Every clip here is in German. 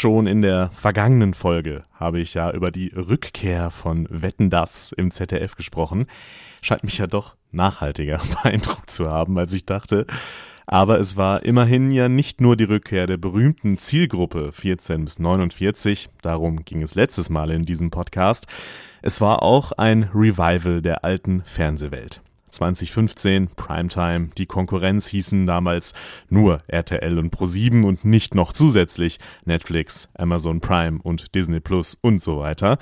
Schon in der vergangenen Folge habe ich ja über die Rückkehr von Wetten das im ZDF gesprochen. Scheint mich ja doch nachhaltiger beeindruckt zu haben, als ich dachte. Aber es war immerhin ja nicht nur die Rückkehr der berühmten Zielgruppe 14 bis 49, darum ging es letztes Mal in diesem Podcast. Es war auch ein Revival der alten Fernsehwelt. 2015, Primetime, die Konkurrenz hießen damals nur RTL und Pro7 und nicht noch zusätzlich Netflix, Amazon Prime und Disney Plus und so weiter.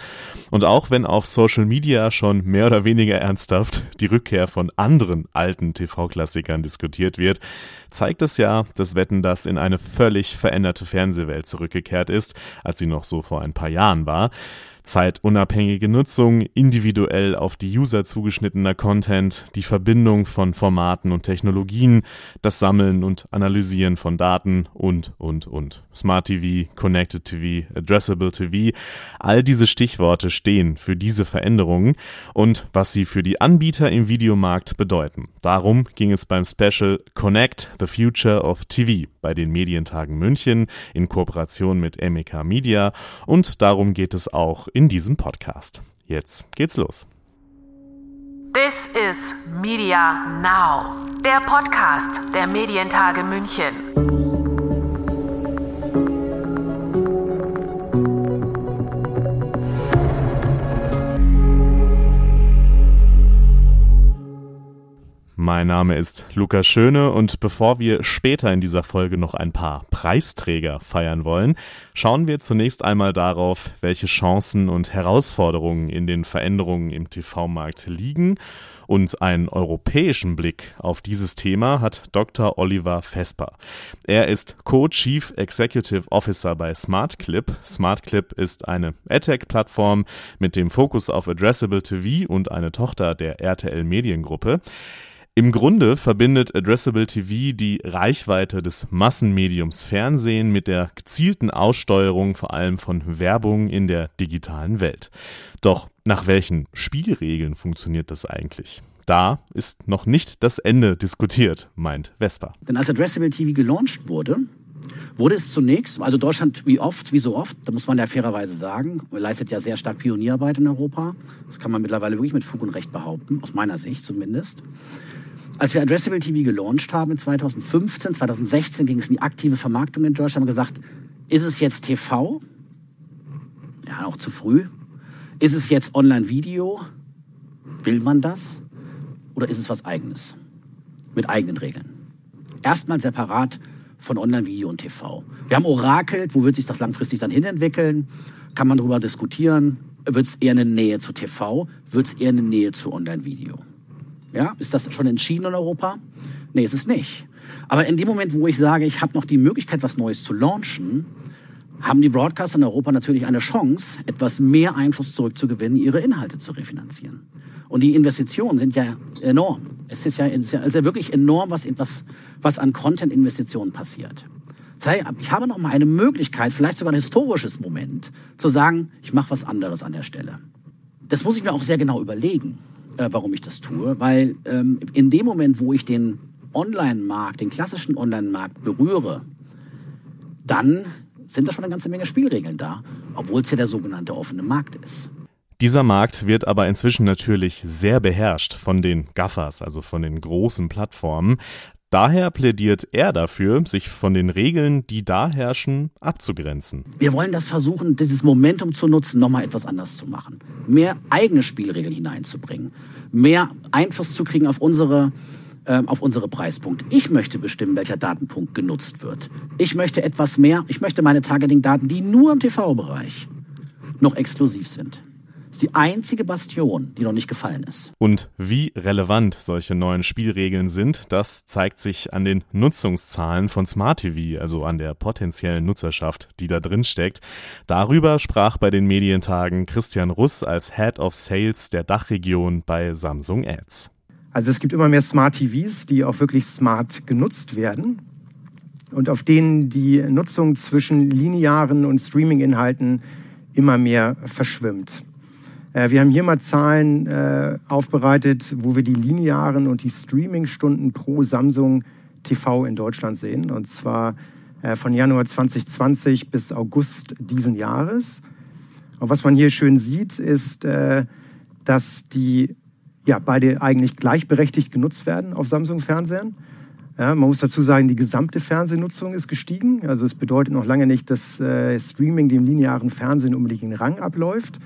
Und auch wenn auf Social Media schon mehr oder weniger ernsthaft die Rückkehr von anderen alten TV-Klassikern diskutiert wird, zeigt es ja, dass Wetten das in eine völlig veränderte Fernsehwelt zurückgekehrt ist, als sie noch so vor ein paar Jahren war zeitunabhängige Nutzung, individuell auf die User zugeschnittener Content, die Verbindung von Formaten und Technologien, das Sammeln und Analysieren von Daten und, und, und. Smart TV, Connected TV, Addressable TV, all diese Stichworte stehen für diese Veränderungen und was sie für die Anbieter im Videomarkt bedeuten. Darum ging es beim Special Connect the Future of TV bei den Medientagen München in Kooperation mit MEK Media und darum geht es auch in diesem Podcast. Jetzt geht's los. This is Media Now, der Podcast der Medientage München. Mein Name ist Lukas Schöne und bevor wir später in dieser Folge noch ein paar Preisträger feiern wollen, schauen wir zunächst einmal darauf, welche Chancen und Herausforderungen in den Veränderungen im TV-Markt liegen. Und einen europäischen Blick auf dieses Thema hat Dr. Oliver Vesper. Er ist Co-Chief Executive Officer bei SmartClip. SmartClip ist eine AdTech-Plattform mit dem Fokus auf Addressable TV und eine Tochter der RTL Mediengruppe. Im Grunde verbindet Addressable TV die Reichweite des Massenmediums Fernsehen mit der gezielten Aussteuerung vor allem von Werbung in der digitalen Welt. Doch nach welchen Spielregeln funktioniert das eigentlich? Da ist noch nicht das Ende diskutiert, meint Vespa. Denn als Addressable TV gelauncht wurde, wurde es zunächst, also Deutschland wie oft, wie so oft, da muss man ja fairerweise sagen, leistet ja sehr stark Pionierarbeit in Europa. Das kann man mittlerweile wirklich mit Fug und Recht behaupten, aus meiner Sicht zumindest. Als wir Addressable TV gelauncht haben in 2015, 2016 ging es in die aktive Vermarktung in Deutschland, haben gesagt, ist es jetzt TV? Ja, auch zu früh. Ist es jetzt Online-Video? Will man das? Oder ist es was Eigenes? Mit eigenen Regeln. Erstmal separat von Online-Video und TV. Wir haben orakelt, wo wird sich das langfristig dann hinentwickeln? Kann man darüber diskutieren? Wird es eher eine Nähe zu TV? Wird es eher eine Nähe zu Online-Video? Ja, ist das schon entschieden in Europa? Nee, ist es nicht. Aber in dem Moment, wo ich sage, ich habe noch die Möglichkeit, was Neues zu launchen, haben die Broadcaster in Europa natürlich eine Chance, etwas mehr Einfluss zurückzugewinnen, ihre Inhalte zu refinanzieren. Und die Investitionen sind ja enorm. Es ist ja, ist ja wirklich enorm, was, was, was an Content-Investitionen passiert. Ich habe noch mal eine Möglichkeit, vielleicht sogar ein historisches Moment, zu sagen, ich mache was anderes an der Stelle. Das muss ich mir auch sehr genau überlegen äh, warum ich das tue, weil ähm, in dem Moment, wo ich den Online-Markt, den klassischen Online-Markt berühre, dann sind da schon eine ganze Menge Spielregeln da, obwohl es ja der sogenannte offene Markt ist. Dieser Markt wird aber inzwischen natürlich sehr beherrscht von den Gaffers, also von den großen Plattformen. Daher plädiert er dafür, sich von den Regeln, die da herrschen, abzugrenzen. Wir wollen das versuchen, dieses Momentum zu nutzen, nochmal etwas anders zu machen. Mehr eigene Spielregeln hineinzubringen. Mehr Einfluss zu kriegen auf unsere, äh, auf unsere Preispunkte. Ich möchte bestimmen, welcher Datenpunkt genutzt wird. Ich möchte etwas mehr, ich möchte meine Targeting-Daten, die nur im TV-Bereich noch exklusiv sind ist die einzige Bastion, die noch nicht gefallen ist. Und wie relevant solche neuen Spielregeln sind, das zeigt sich an den Nutzungszahlen von Smart TV, also an der potenziellen Nutzerschaft, die da drin steckt. Darüber sprach bei den Medientagen Christian Russ als Head of Sales der Dachregion bei Samsung Ads. Also es gibt immer mehr Smart TVs, die auch wirklich smart genutzt werden und auf denen die Nutzung zwischen linearen und Streaming-Inhalten immer mehr verschwimmt. Äh, wir haben hier mal Zahlen äh, aufbereitet, wo wir die linearen und die Streaming-Stunden pro Samsung TV in Deutschland sehen. Und zwar äh, von Januar 2020 bis August diesen Jahres. Und was man hier schön sieht, ist, äh, dass die ja, beide eigentlich gleichberechtigt genutzt werden auf Samsung-Fernsehern. Ja, man muss dazu sagen, die gesamte Fernsehnutzung ist gestiegen. Also es bedeutet noch lange nicht, dass äh, Streaming dem linearen Fernsehen unbedingt in Rang abläuft.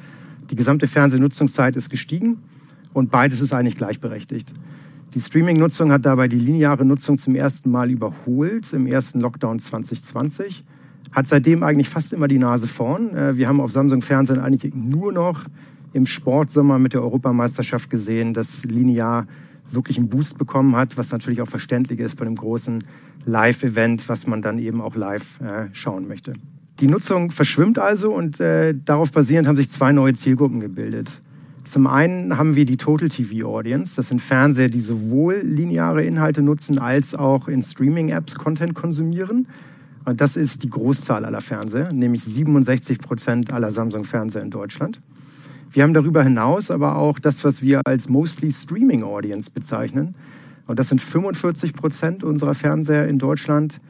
Die gesamte Fernsehnutzungszeit ist gestiegen und beides ist eigentlich gleichberechtigt. Die Streaming-Nutzung hat dabei die lineare Nutzung zum ersten Mal überholt im ersten Lockdown 2020. Hat seitdem eigentlich fast immer die Nase vorn. Äh, wir haben auf Samsung Fernsehen eigentlich nur noch im Sportsommer mit der Europameisterschaft gesehen, dass linear wirklich einen Boost bekommen hat, was natürlich auch verständlich ist bei einem großen Live-Event, was man dann eben auch live äh, schauen möchte. Die Nutzung verschwimmt also und äh, darauf basierend haben sich zwei neue Zielgruppen gebildet. Zum einen haben wir die Total TV Audience. Das sind Fernseher, die sowohl lineare Inhalte nutzen als auch in Streaming-Apps Content konsumieren. Und das ist die Großzahl aller Fernseher, nämlich 67 Prozent aller Samsung-Fernseher in Deutschland. Wir haben darüber hinaus aber auch das, was wir als Mostly Streaming Audience bezeichnen. Und das sind 45 Prozent unserer Fernseher in Deutschland,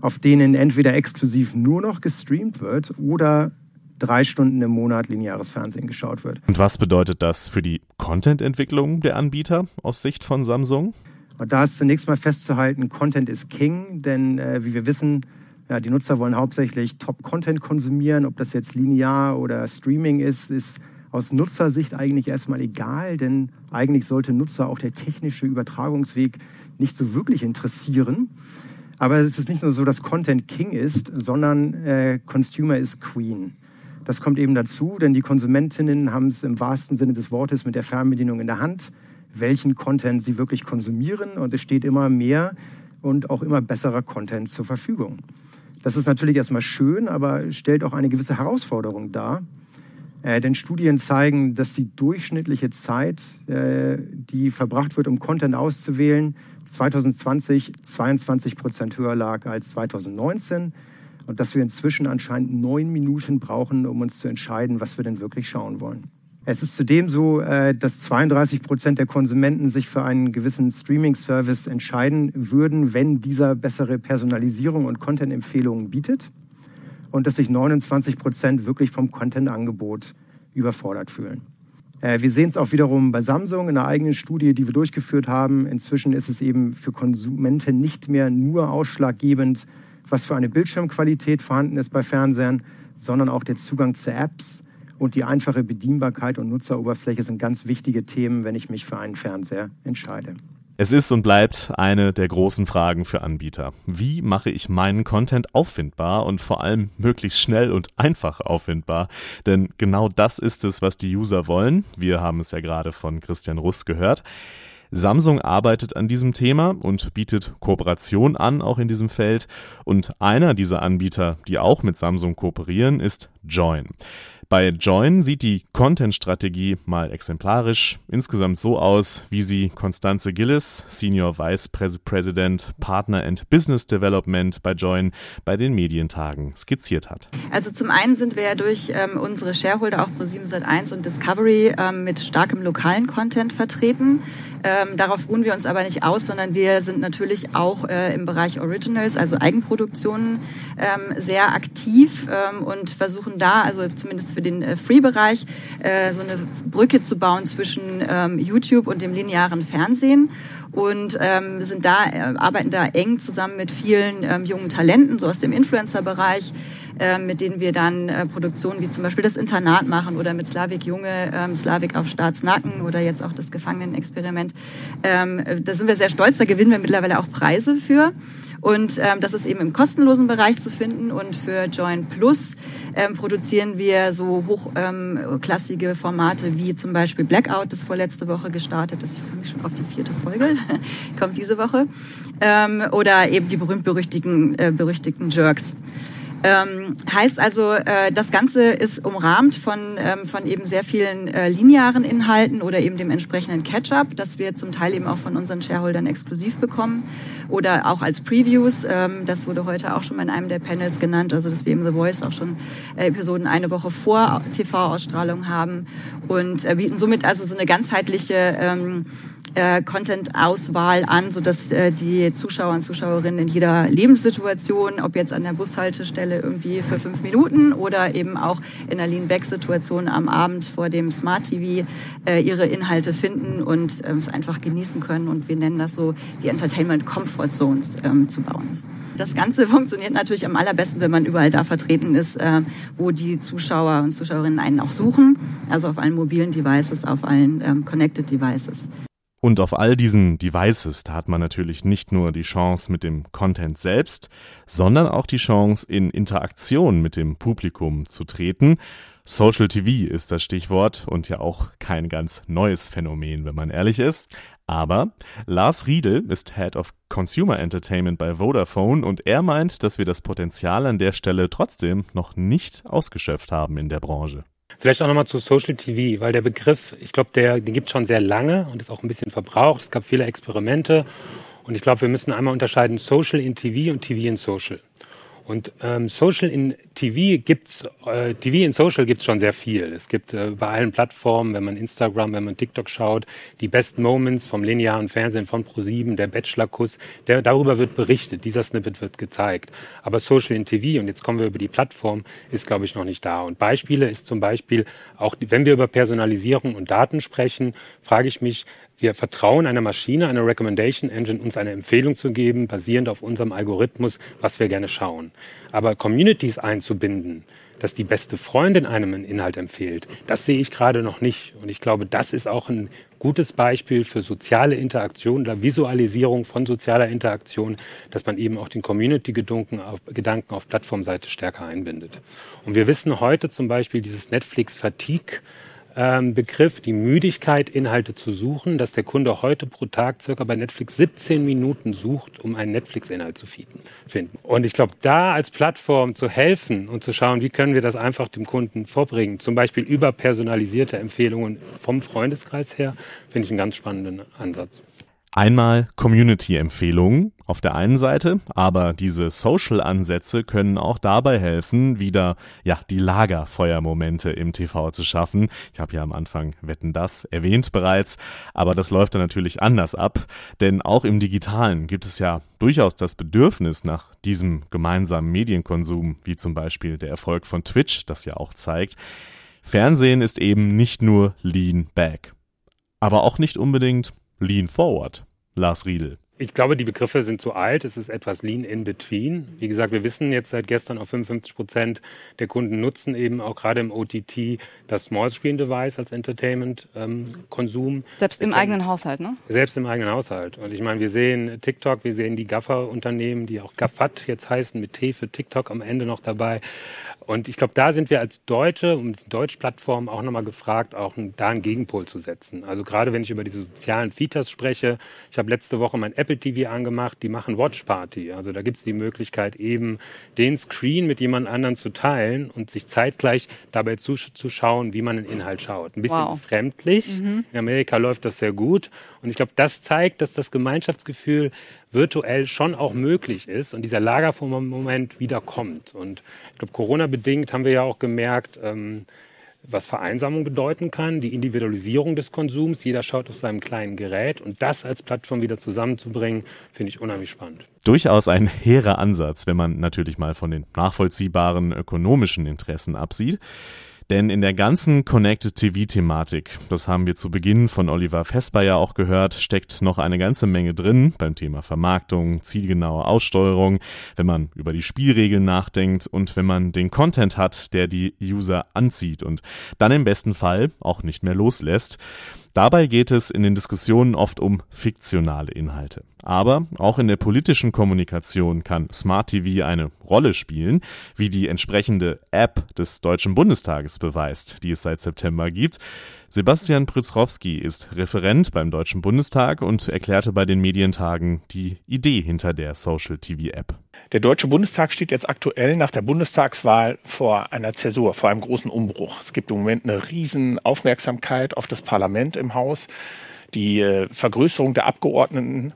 auf denen entweder exklusiv nur noch gestreamt wird oder drei Stunden im Monat lineares Fernsehen geschaut wird. Und was bedeutet das für die Content-Entwicklung der Anbieter aus Sicht von Samsung? Und da ist zunächst mal festzuhalten, Content ist King, denn äh, wie wir wissen, ja, die Nutzer wollen hauptsächlich Top-Content konsumieren. Ob das jetzt linear oder Streaming ist, ist aus Nutzersicht eigentlich erstmal egal, denn eigentlich sollte Nutzer auch der technische Übertragungsweg nicht so wirklich interessieren. Aber es ist nicht nur so, dass Content King ist, sondern äh, Consumer is Queen. Das kommt eben dazu, denn die Konsumentinnen haben es im wahrsten Sinne des Wortes mit der Fernbedienung in der Hand, welchen Content sie wirklich konsumieren. Und es steht immer mehr und auch immer besserer Content zur Verfügung. Das ist natürlich erstmal schön, aber stellt auch eine gewisse Herausforderung dar, äh, denn Studien zeigen, dass die durchschnittliche Zeit, äh, die verbracht wird, um Content auszuwählen, 2020 22 Prozent höher lag als 2019 und dass wir inzwischen anscheinend neun Minuten brauchen, um uns zu entscheiden, was wir denn wirklich schauen wollen. Es ist zudem so, äh, dass 32 Prozent der Konsumenten sich für einen gewissen Streaming-Service entscheiden würden, wenn dieser bessere Personalisierung und Content-Empfehlungen bietet und dass sich 29 Prozent wirklich vom Content-Angebot überfordert fühlen. Äh, wir sehen es auch wiederum bei Samsung in einer eigenen Studie, die wir durchgeführt haben. Inzwischen ist es eben für Konsumenten nicht mehr nur ausschlaggebend, was für eine Bildschirmqualität vorhanden ist bei Fernsehern, sondern auch der Zugang zu Apps und die einfache Bedienbarkeit und Nutzeroberfläche sind ganz wichtige Themen, wenn ich mich für einen Fernseher entscheide. Es ist und bleibt eine der großen Fragen für Anbieter. Wie mache ich meinen Content auffindbar und vor allem möglichst schnell und einfach auffindbar? Denn genau das ist es, was die User wollen. Wir haben es ja gerade von Christian Russ gehört. Samsung arbeitet an diesem Thema und bietet Kooperation an, auch in diesem Feld. Und einer dieser Anbieter, die auch mit Samsung kooperieren, ist Join. Bei Join sieht die Content-Strategie mal exemplarisch insgesamt so aus, wie sie Constanze Gillis, Senior Vice President Partner and Business Development bei Join, bei den Medientagen skizziert hat. Also zum einen sind wir ja durch ähm, unsere Shareholder auch Pro7 Sat1 und Discovery ähm, mit starkem lokalen Content vertreten. Ähm, darauf ruhen wir uns aber nicht aus, sondern wir sind natürlich auch äh, im Bereich Originals, also Eigenproduktionen, ähm, sehr aktiv ähm, und versuchen da, also zumindest für den äh, Free-Bereich, äh, so eine Brücke zu bauen zwischen ähm, YouTube und dem linearen Fernsehen. Und ähm, sind da, äh, arbeiten da eng zusammen mit vielen ähm, jungen Talenten, so aus dem Influencer-Bereich, äh, mit denen wir dann äh, Produktionen wie zum Beispiel das Internat machen oder mit Slavik Junge, ähm, Slavik auf Staatsnacken oder jetzt auch das Gefangenenexperiment. Ähm, da sind wir sehr stolz, da gewinnen wir mittlerweile auch Preise für. Und ähm, das ist eben im kostenlosen Bereich zu finden. Und für Join Plus ähm, produzieren wir so hochklassige ähm, Formate wie zum Beispiel Blackout, das vorletzte Woche gestartet ist. Ich freue mich schon auf die vierte Folge, kommt diese Woche. Ähm, oder eben die berühmt-berüchtigten äh, berüchtigten Jerks. Ähm, heißt also, äh, das Ganze ist umrahmt von, ähm, von eben sehr vielen äh, linearen Inhalten oder eben dem entsprechenden Catch-up, das wir zum Teil eben auch von unseren Shareholdern exklusiv bekommen oder auch als Previews. Ähm, das wurde heute auch schon mal in einem der Panels genannt, also dass wir im The Voice auch schon äh, Episoden eine Woche vor TV-Ausstrahlung haben und äh, bieten somit also so eine ganzheitliche ähm, äh, Content-Auswahl an, sodass äh, die Zuschauer und Zuschauerinnen in jeder Lebenssituation, ob jetzt an der Bushaltestelle irgendwie für fünf Minuten oder eben auch in der Lean-Back-Situation am Abend vor dem Smart TV äh, ihre Inhalte finden und äh, es einfach genießen können. Und wir nennen das so, die Entertainment Comfort Zones ähm, zu bauen. Das Ganze funktioniert natürlich am allerbesten, wenn man überall da vertreten ist, äh, wo die Zuschauer und Zuschauerinnen einen auch suchen. Also auf allen mobilen Devices, auf allen ähm, Connected Devices. Und auf all diesen Devices, da hat man natürlich nicht nur die Chance mit dem Content selbst, sondern auch die Chance, in Interaktion mit dem Publikum zu treten. Social TV ist das Stichwort und ja auch kein ganz neues Phänomen, wenn man ehrlich ist. Aber Lars Riedel ist Head of Consumer Entertainment bei Vodafone und er meint, dass wir das Potenzial an der Stelle trotzdem noch nicht ausgeschöpft haben in der Branche. Vielleicht auch nochmal zu Social TV, weil der Begriff, ich glaube, der, den gibt es schon sehr lange und ist auch ein bisschen verbraucht. Es gab viele Experimente und ich glaube, wir müssen einmal unterscheiden Social in TV und TV in Social. Und ähm, Social in TV gibt's, äh, TV in Social gibt's schon sehr viel. Es gibt äh, bei allen Plattformen, wenn man Instagram, wenn man TikTok schaut, die Best Moments vom linearen Fernsehen von Pro7, der Bachelor-Kuss, der, darüber wird berichtet, dieser Snippet wird gezeigt. Aber Social in TV, und jetzt kommen wir über die Plattform, ist, glaube ich, noch nicht da. Und Beispiele ist zum Beispiel, auch wenn wir über Personalisierung und Daten sprechen, frage ich mich, wir vertrauen einer Maschine, einer Recommendation Engine, uns eine Empfehlung zu geben, basierend auf unserem Algorithmus, was wir gerne schauen. Aber Communities einzubinden, dass die beste Freundin einem einen Inhalt empfiehlt, das sehe ich gerade noch nicht. Und ich glaube, das ist auch ein gutes Beispiel für soziale Interaktion oder Visualisierung von sozialer Interaktion, dass man eben auch den Community-Gedanken auf, Gedanken auf Plattformseite stärker einbindet. Und wir wissen heute zum Beispiel dieses Netflix-Fatigue, ähm, Begriff, die Müdigkeit, Inhalte zu suchen, dass der Kunde heute pro Tag circa bei Netflix 17 Minuten sucht, um einen Netflix-Inhalt zu finden. Und ich glaube, da als Plattform zu helfen und zu schauen, wie können wir das einfach dem Kunden vorbringen, zum Beispiel über personalisierte Empfehlungen vom Freundeskreis her, finde ich einen ganz spannenden Ansatz. Einmal Community-Empfehlungen auf der einen Seite, aber diese Social-Ansätze können auch dabei helfen, wieder ja die Lagerfeuermomente im TV zu schaffen. Ich habe ja am Anfang Wetten das erwähnt bereits, aber das läuft dann natürlich anders ab, denn auch im Digitalen gibt es ja durchaus das Bedürfnis nach diesem gemeinsamen Medienkonsum, wie zum Beispiel der Erfolg von Twitch das ja auch zeigt. Fernsehen ist eben nicht nur Lean Back, aber auch nicht unbedingt Lean Forward. Lars Riedel. Ich glaube, die Begriffe sind zu alt. Es ist etwas Lean in between. Wie gesagt, wir wissen jetzt seit gestern auch 55 Prozent der Kunden nutzen eben auch gerade im OTT das Small Screen Device als Entertainment-Konsum. Ähm, Selbst im eigenen Haushalt, ne? Selbst im eigenen Haushalt. Und ich meine, wir sehen TikTok, wir sehen die Gaffer-Unternehmen, die auch Gaffat jetzt heißen, mit T für TikTok am Ende noch dabei. Und ich glaube, da sind wir als Deutsche und Deutschplattformen auch nochmal gefragt, auch da einen Gegenpol zu setzen. Also gerade wenn ich über diese sozialen Features spreche, ich habe letzte Woche mein Apple TV angemacht, die machen Watch Party. Also da gibt es die Möglichkeit eben den Screen mit jemand anderen zu teilen und sich zeitgleich dabei zuzuschauen, wie man einen Inhalt schaut. Ein bisschen wow. fremdlich. Mhm. In Amerika läuft das sehr gut. Und ich glaube, das zeigt, dass das Gemeinschaftsgefühl virtuell schon auch möglich ist und dieser Lagermoment wieder kommt. Und ich glaube, Corona-bedingt haben wir ja auch gemerkt, ähm, was Vereinsamung bedeuten kann, die Individualisierung des Konsums. Jeder schaut auf seinem kleinen Gerät und das als Plattform wieder zusammenzubringen, finde ich unheimlich spannend. Durchaus ein hehrer Ansatz, wenn man natürlich mal von den nachvollziehbaren ökonomischen Interessen absieht. Denn in der ganzen Connected TV-Thematik, das haben wir zu Beginn von Oliver Vesper ja auch gehört, steckt noch eine ganze Menge drin beim Thema Vermarktung, zielgenaue Aussteuerung, wenn man über die Spielregeln nachdenkt und wenn man den Content hat, der die User anzieht und dann im besten Fall auch nicht mehr loslässt. Dabei geht es in den Diskussionen oft um fiktionale Inhalte. Aber auch in der politischen Kommunikation kann Smart TV eine Rolle spielen, wie die entsprechende App des Deutschen Bundestages beweist, die es seit September gibt. Sebastian Prützrowski ist Referent beim Deutschen Bundestag und erklärte bei den Medientagen die Idee hinter der Social TV App. Der Deutsche Bundestag steht jetzt aktuell nach der Bundestagswahl vor einer Zäsur, vor einem großen Umbruch. Es gibt im Moment eine riesen Aufmerksamkeit auf das Parlament im Haus. Die äh, Vergrößerung der Abgeordneten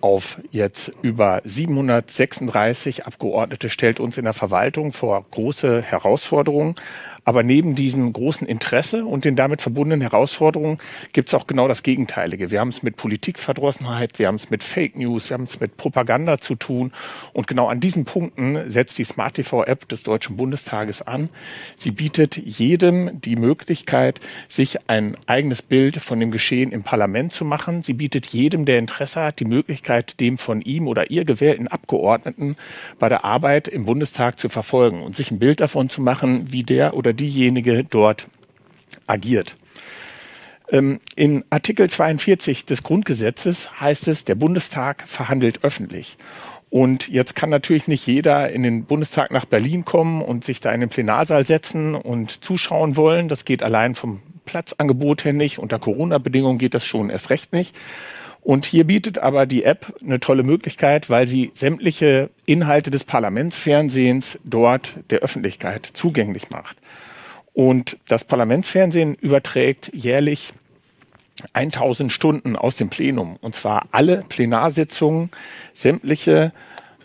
auf jetzt über 736 Abgeordnete stellt uns in der Verwaltung vor große Herausforderungen. Aber neben diesem großen Interesse und den damit verbundenen Herausforderungen gibt es auch genau das Gegenteilige. Wir haben es mit Politikverdrossenheit, wir haben es mit Fake News, wir haben es mit Propaganda zu tun. Und genau an diesen Punkten setzt die Smart TV-App des Deutschen Bundestages an. Sie bietet jedem die Möglichkeit, sich ein eigenes Bild von dem Geschehen im Parlament zu machen. Sie bietet jedem, der Interesse hat, die Möglichkeit, dem von ihm oder ihr gewählten Abgeordneten bei der Arbeit im Bundestag zu verfolgen und sich ein Bild davon zu machen, wie der oder diejenige dort agiert. Ähm, in Artikel 42 des Grundgesetzes heißt es, der Bundestag verhandelt öffentlich. Und jetzt kann natürlich nicht jeder in den Bundestag nach Berlin kommen und sich da in den Plenarsaal setzen und zuschauen wollen. Das geht allein vom Platzangebot her nicht. Unter Corona-Bedingungen geht das schon erst recht nicht. Und hier bietet aber die App eine tolle Möglichkeit, weil sie sämtliche Inhalte des Parlamentsfernsehens dort der Öffentlichkeit zugänglich macht. Und das Parlamentsfernsehen überträgt jährlich 1000 Stunden aus dem Plenum. Und zwar alle Plenarsitzungen, sämtliche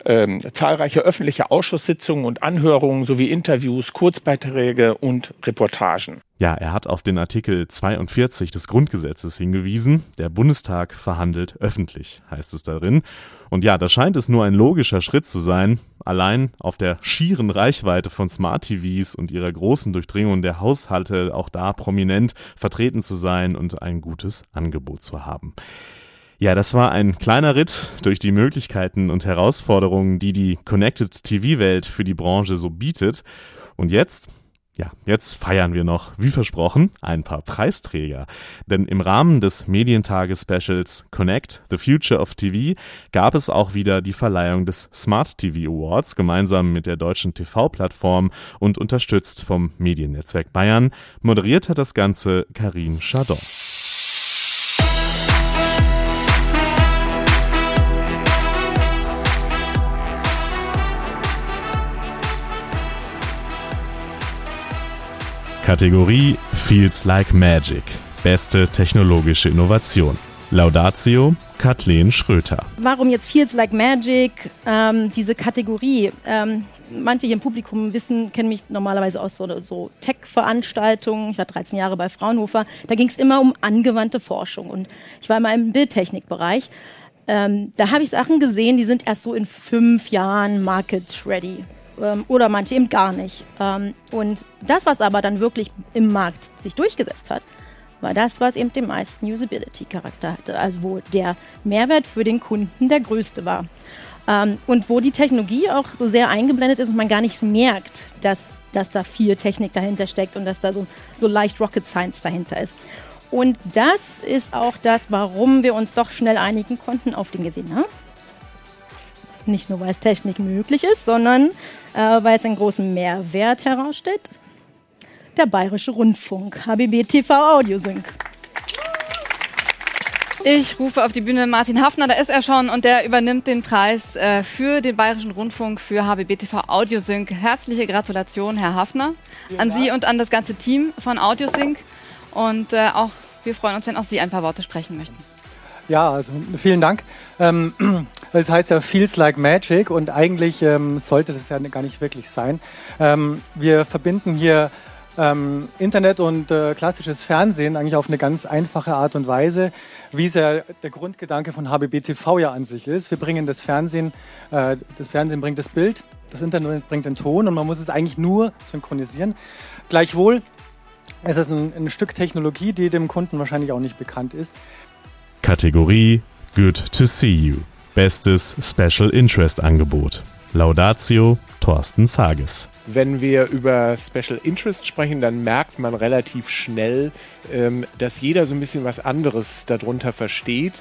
ähm, zahlreiche öffentliche Ausschusssitzungen und Anhörungen sowie Interviews, Kurzbeiträge und Reportagen. Ja, er hat auf den Artikel 42 des Grundgesetzes hingewiesen. Der Bundestag verhandelt öffentlich, heißt es darin. Und ja, da scheint es nur ein logischer Schritt zu sein, allein auf der schieren Reichweite von Smart TVs und ihrer großen Durchdringung der Haushalte auch da prominent vertreten zu sein und ein gutes Angebot zu haben. Ja, das war ein kleiner Ritt durch die Möglichkeiten und Herausforderungen, die die Connected TV-Welt für die Branche so bietet. Und jetzt ja, jetzt feiern wir noch, wie versprochen, ein paar Preisträger. Denn im Rahmen des Medientage-Specials Connect, The Future of TV, gab es auch wieder die Verleihung des Smart TV Awards gemeinsam mit der deutschen TV-Plattform und unterstützt vom Mediennetzwerk Bayern. Moderiert hat das Ganze Karine Chardon. Kategorie Feels Like Magic. Beste technologische Innovation. Laudatio Kathleen Schröter. Warum jetzt Feels Like Magic? Ähm, diese Kategorie. Ähm, manche hier im Publikum wissen, kennen mich normalerweise aus so, so Tech-Veranstaltungen. Ich war 13 Jahre bei Fraunhofer. Da ging es immer um angewandte Forschung. Und ich war immer im Bildtechnikbereich. Ähm, da habe ich Sachen gesehen, die sind erst so in fünf Jahren market ready ähm, oder manche eben gar nicht. Ähm, und das, was aber dann wirklich im Markt sich durchgesetzt hat, war das, was eben den meisten Usability-Charakter hatte. Also wo der Mehrwert für den Kunden der größte war. Ähm, und wo die Technologie auch so sehr eingeblendet ist und man gar nicht merkt, dass, dass da viel Technik dahinter steckt und dass da so, so leicht Rocket Science dahinter ist. Und das ist auch das, warum wir uns doch schnell einigen konnten auf den Gewinner. Nicht nur, weil es Technik möglich ist, sondern äh, weil es einen großen Mehrwert herausstellt. Der Bayerische Rundfunk, HBB TV Audiosync. Ich rufe auf die Bühne Martin Hafner, da ist er schon und der übernimmt den Preis äh, für den Bayerischen Rundfunk für HBB TV Audiosync. Herzliche Gratulation, Herr Hafner, an Sie und an das ganze Team von Audiosync. Und äh, auch wir freuen uns, wenn auch Sie ein paar Worte sprechen möchten. Ja, also vielen Dank. Ähm, das heißt ja Feels Like Magic und eigentlich ähm, sollte das ja gar nicht wirklich sein. Ähm, wir verbinden hier ähm, Internet und äh, klassisches Fernsehen eigentlich auf eine ganz einfache Art und Weise, wie es ja der Grundgedanke von HBB TV ja an sich ist. Wir bringen das Fernsehen, äh, das Fernsehen bringt das Bild, das Internet bringt den Ton und man muss es eigentlich nur synchronisieren. Gleichwohl es ist ein, ein Stück Technologie, die dem Kunden wahrscheinlich auch nicht bekannt ist. Kategorie Good to See You. Bestes Special Interest Angebot. Laudatio Thorsten Zages. Wenn wir über Special Interest sprechen, dann merkt man relativ schnell, ähm, dass jeder so ein bisschen was anderes darunter versteht.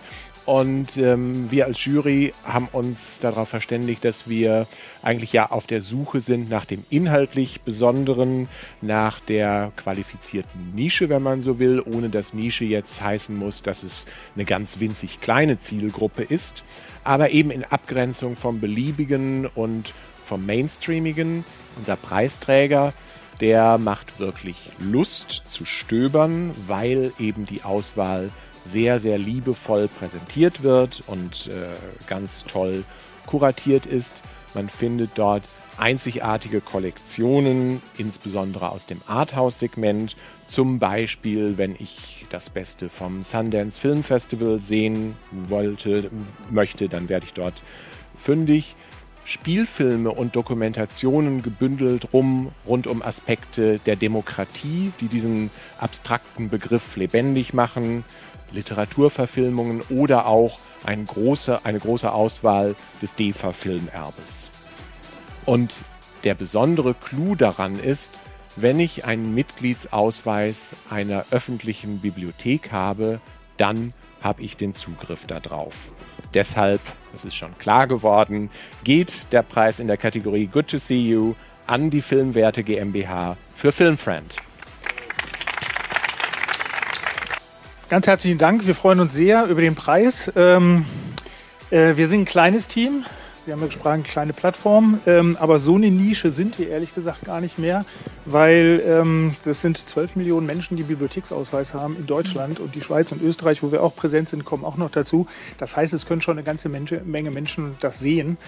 Und ähm, wir als Jury haben uns darauf verständigt, dass wir eigentlich ja auf der Suche sind nach dem inhaltlich Besonderen, nach der qualifizierten Nische, wenn man so will, ohne dass Nische jetzt heißen muss, dass es eine ganz winzig kleine Zielgruppe ist, aber eben in Abgrenzung vom beliebigen und vom Mainstreamigen. Unser Preisträger der macht wirklich Lust zu stöbern, weil eben die Auswahl sehr, sehr liebevoll präsentiert wird und äh, ganz toll kuratiert ist. Man findet dort einzigartige Kollektionen, insbesondere aus dem Arthouse-Segment. Zum Beispiel, wenn ich das Beste vom Sundance Film Festival sehen wollte, möchte, dann werde ich dort fündig. Spielfilme und Dokumentationen gebündelt rum, rund um Aspekte der Demokratie, die diesen abstrakten Begriff lebendig machen, Literaturverfilmungen oder auch eine große, eine große Auswahl des DEFA-Filmerbes. Und der besondere Clou daran ist, wenn ich einen Mitgliedsausweis einer öffentlichen Bibliothek habe, dann habe ich den Zugriff darauf. Deshalb, es ist schon klar geworden, geht der Preis in der Kategorie Good to See You an die Filmwerte GmbH für Filmfriend. Ganz herzlichen Dank. Wir freuen uns sehr über den Preis. Ähm, äh, wir sind ein kleines Team. Wir haben ja gesprochen, kleine Plattform, ähm, aber so eine Nische sind wir ehrlich gesagt gar nicht mehr, weil ähm, das sind 12 Millionen Menschen, die Bibliotheksausweis haben in Deutschland und die Schweiz und Österreich, wo wir auch präsent sind, kommen auch noch dazu. Das heißt, es können schon eine ganze Menge Menschen das sehen.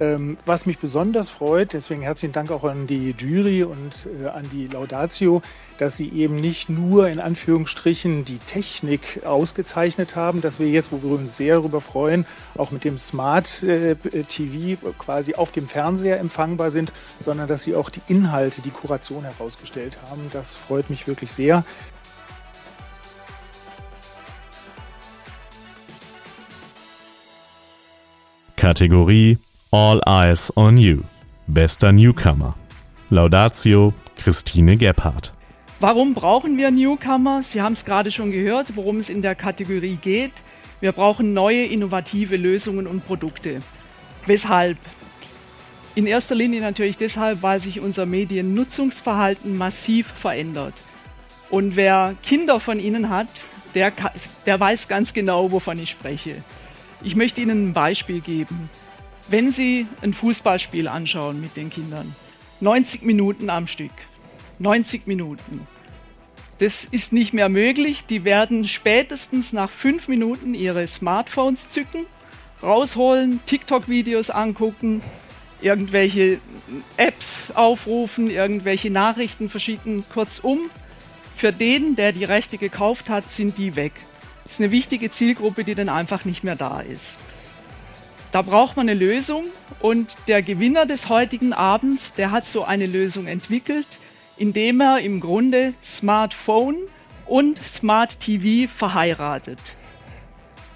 Ähm, was mich besonders freut, deswegen herzlichen Dank auch an die Jury und äh, an die Laudatio, dass sie eben nicht nur in Anführungsstrichen die Technik ausgezeichnet haben, dass wir jetzt, wo wir uns sehr darüber freuen, auch mit dem Smart äh, TV quasi auf dem Fernseher empfangbar sind, sondern dass sie auch die Inhalte, die Kuration herausgestellt haben. Das freut mich wirklich sehr. Kategorie All Eyes on You. Bester Newcomer. Laudatio Christine Gebhardt. Warum brauchen wir Newcomer? Sie haben es gerade schon gehört, worum es in der Kategorie geht. Wir brauchen neue, innovative Lösungen und Produkte. Weshalb? In erster Linie natürlich deshalb, weil sich unser Mediennutzungsverhalten massiv verändert. Und wer Kinder von Ihnen hat, der, der weiß ganz genau, wovon ich spreche. Ich möchte Ihnen ein Beispiel geben. Wenn Sie ein Fußballspiel anschauen mit den Kindern, 90 Minuten am Stück, 90 Minuten, das ist nicht mehr möglich. Die werden spätestens nach fünf Minuten ihre Smartphones zücken, rausholen, TikTok-Videos angucken, irgendwelche Apps aufrufen, irgendwelche Nachrichten verschicken. Kurzum, für den, der die Rechte gekauft hat, sind die weg. Das ist eine wichtige Zielgruppe, die dann einfach nicht mehr da ist. Da braucht man eine Lösung und der Gewinner des heutigen Abends, der hat so eine Lösung entwickelt, indem er im Grunde Smartphone und Smart TV verheiratet.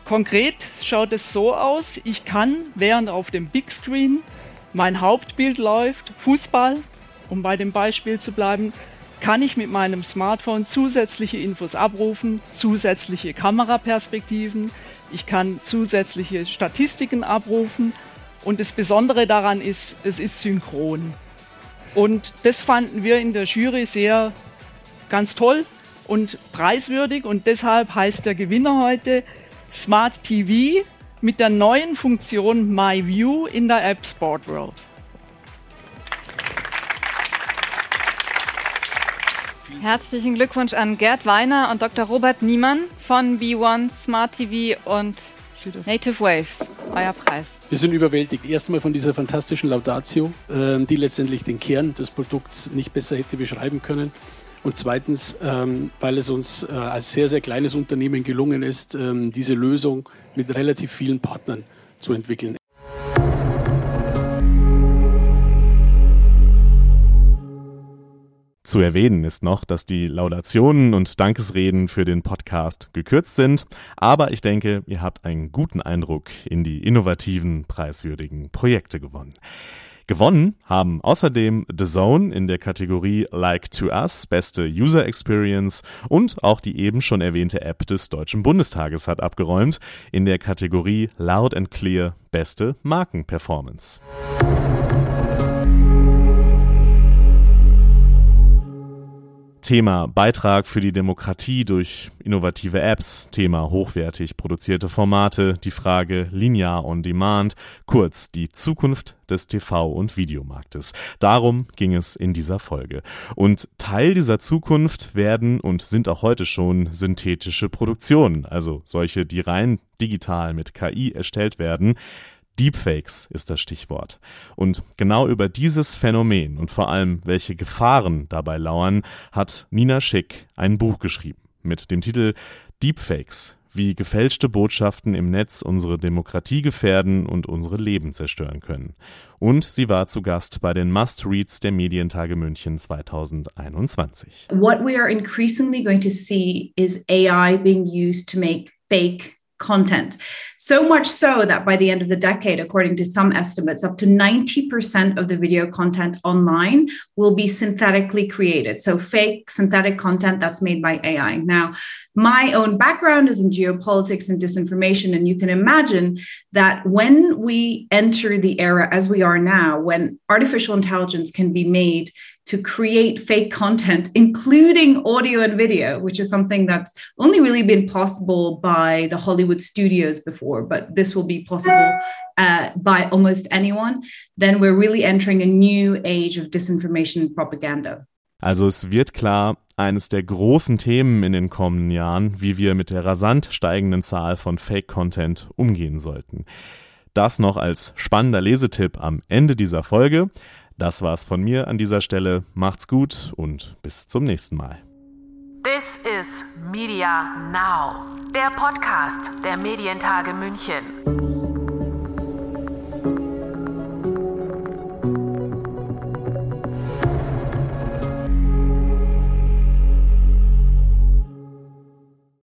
Konkret schaut es so aus, ich kann, während auf dem Big Screen mein Hauptbild läuft, Fußball, um bei dem Beispiel zu bleiben, kann ich mit meinem Smartphone zusätzliche Infos abrufen, zusätzliche Kameraperspektiven, ich kann zusätzliche Statistiken abrufen und das Besondere daran ist, es ist synchron. Und das fanden wir in der Jury sehr ganz toll und preiswürdig und deshalb heißt der Gewinner heute Smart TV mit der neuen Funktion My View in der App Sport World. Herzlichen Glückwunsch an Gerd Weiner und Dr. Robert Niemann von B1 Smart TV und Native Wave. Euer Preis. Wir sind überwältigt. Erstmal von dieser fantastischen Laudatio, ähm, die letztendlich den Kern des Produkts nicht besser hätte beschreiben können. Und zweitens, ähm, weil es uns äh, als sehr, sehr kleines Unternehmen gelungen ist, ähm, diese Lösung mit relativ vielen Partnern zu entwickeln. Zu erwähnen ist noch, dass die Laudationen und Dankesreden für den Podcast gekürzt sind, aber ich denke, ihr habt einen guten Eindruck in die innovativen, preiswürdigen Projekte gewonnen. Gewonnen haben außerdem The Zone in der Kategorie Like to Us, beste User Experience und auch die eben schon erwähnte App des Deutschen Bundestages hat abgeräumt in der Kategorie Loud and Clear, beste Markenperformance. Thema Beitrag für die Demokratie durch innovative Apps, Thema hochwertig produzierte Formate, die Frage linear on demand, kurz die Zukunft des TV- und Videomarktes. Darum ging es in dieser Folge. Und Teil dieser Zukunft werden und sind auch heute schon synthetische Produktionen, also solche, die rein digital mit KI erstellt werden. Deepfakes ist das Stichwort. Und genau über dieses Phänomen und vor allem welche Gefahren dabei lauern, hat Nina Schick ein Buch geschrieben mit dem Titel Deepfakes, wie gefälschte Botschaften im Netz unsere Demokratie gefährden und unsere Leben zerstören können. Und sie war zu Gast bei den Must-Reads der Medientage München 2021. What we are increasingly going to see is AI being used to make fake content. So much so that by the end of the decade, according to some estimates, up to 90% of the video content online will be synthetically created. So, fake synthetic content that's made by AI. Now, my own background is in geopolitics and disinformation. And you can imagine that when we enter the era as we are now, when artificial intelligence can be made to create fake content, including audio and video, which is something that's only really been possible by the Hollywood studios before, but this will be possible uh, by almost anyone, then we're really entering a new age of disinformation and propaganda. Also es wird klar, eines der großen Themen in den kommenden Jahren, wie wir mit der rasant steigenden Zahl von Fake-Content umgehen sollten. Das noch als spannender Lesetipp am Ende dieser Folge. Das war's von mir an dieser Stelle. Macht's gut und bis zum nächsten Mal. This is Media Now, der Podcast der Medientage München.